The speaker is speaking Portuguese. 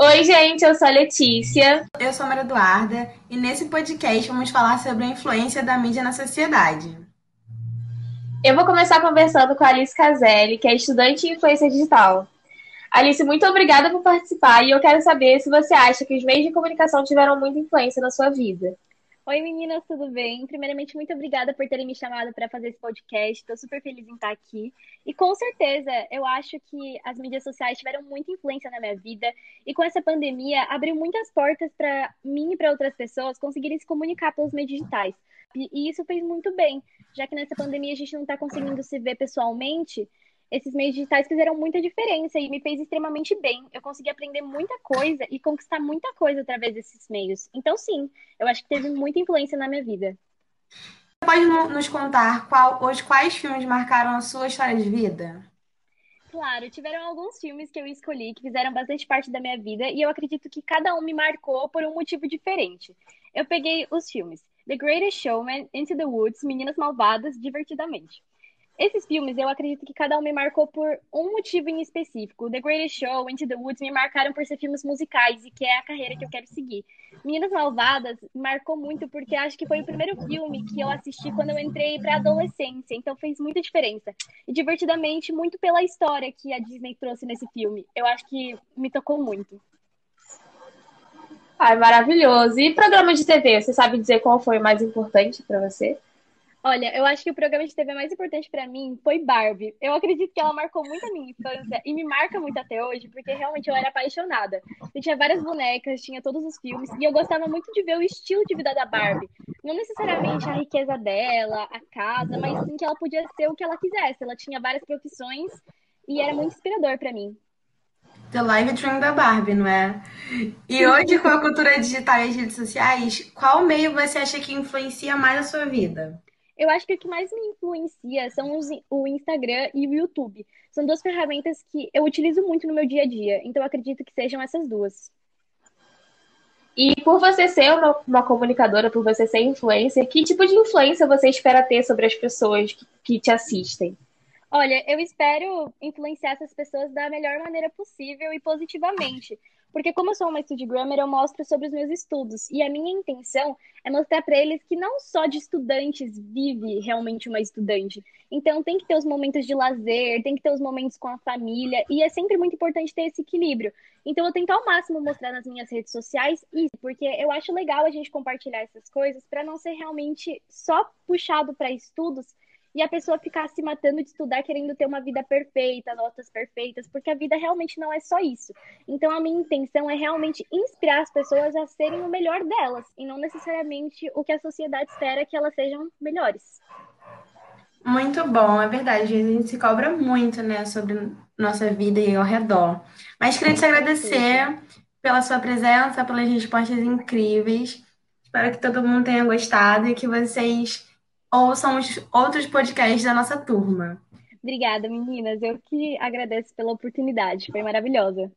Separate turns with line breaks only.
Oi, gente, eu sou a Letícia.
Eu sou a Maria Eduarda e nesse podcast vamos falar sobre a influência da mídia na sociedade.
Eu vou começar conversando com a Alice Caselli, que é estudante em influência digital. Alice, muito obrigada por participar e eu quero saber se você acha que os meios de comunicação tiveram muita influência na sua vida.
Oi meninas, tudo bem? Primeiramente, muito obrigada por terem me chamado para fazer esse podcast. Estou super feliz em estar aqui. E com certeza, eu acho que as mídias sociais tiveram muita influência na minha vida. E com essa pandemia, abriu muitas portas para mim e para outras pessoas conseguirem se comunicar pelos meios digitais. E isso fez muito bem, já que nessa pandemia a gente não está conseguindo se ver pessoalmente esses meios digitais fizeram muita diferença e me fez extremamente bem. Eu consegui aprender muita coisa e conquistar muita coisa através desses meios. Então, sim, eu acho que teve muita influência na minha vida.
Pode nos contar qual, os quais filmes marcaram a sua história de vida?
Claro, tiveram alguns filmes que eu escolhi que fizeram bastante parte da minha vida e eu acredito que cada um me marcou por um motivo diferente. Eu peguei os filmes The Greatest Showman, Into the Woods, Meninas Malvadas, Divertidamente. Esses filmes, eu acredito que cada um me marcou por um motivo em específico. The Greatest Show, Into the Woods me marcaram por ser filmes musicais e que é a carreira que eu quero seguir. Meninas Malvadas marcou muito porque acho que foi o primeiro filme que eu assisti quando eu entrei para adolescência, então fez muita diferença. E divertidamente muito pela história que a Disney trouxe nesse filme. Eu acho que me tocou muito.
Ai, maravilhoso. E programa de TV, você sabe dizer qual foi o mais importante para você?
Olha, eu acho que o programa de TV mais importante para mim foi Barbie. Eu acredito que ela marcou muito a minha infância e me marca muito até hoje, porque realmente eu era apaixonada. Eu tinha várias bonecas, tinha todos os filmes, e eu gostava muito de ver o estilo de vida da Barbie. Não necessariamente a riqueza dela, a casa, mas sim que ela podia ser o que ela quisesse. Ela tinha várias profissões e era muito inspirador para mim.
The Live Dream da Barbie, não é? E hoje, com a cultura digital e as redes sociais, qual meio você acha que influencia mais a sua vida?
Eu acho que o que mais me influencia são os, o Instagram e o YouTube. São duas ferramentas que eu utilizo muito no meu dia a dia, então acredito que sejam essas duas.
E por você ser uma, uma comunicadora, por você ser influencer, que tipo de influência você espera ter sobre as pessoas que, que te assistem?
Olha, eu espero influenciar essas pessoas da melhor maneira possível e positivamente. Porque como eu sou uma Studgrammer, eu mostro sobre os meus estudos. E a minha intenção é mostrar para eles que não só de estudantes vive realmente uma estudante. Então tem que ter os momentos de lazer, tem que ter os momentos com a família. E é sempre muito importante ter esse equilíbrio. Então eu tento ao máximo mostrar nas minhas redes sociais isso, porque eu acho legal a gente compartilhar essas coisas para não ser realmente só puxado para estudos e a pessoa ficar se matando de estudar querendo ter uma vida perfeita, notas perfeitas, porque a vida realmente não é só isso. Então a minha intenção é realmente inspirar as pessoas a serem o melhor delas e não necessariamente o que a sociedade espera que elas sejam melhores.
Muito bom, é verdade. A gente se cobra muito, né, sobre nossa vida e ao redor. Mas queria te agradecer pela sua presença, pelas respostas incríveis. Espero que todo mundo tenha gostado e que vocês ouçam os outros podcasts da nossa turma.
Obrigada, meninas. Eu que agradeço pela oportunidade. Foi maravilhosa.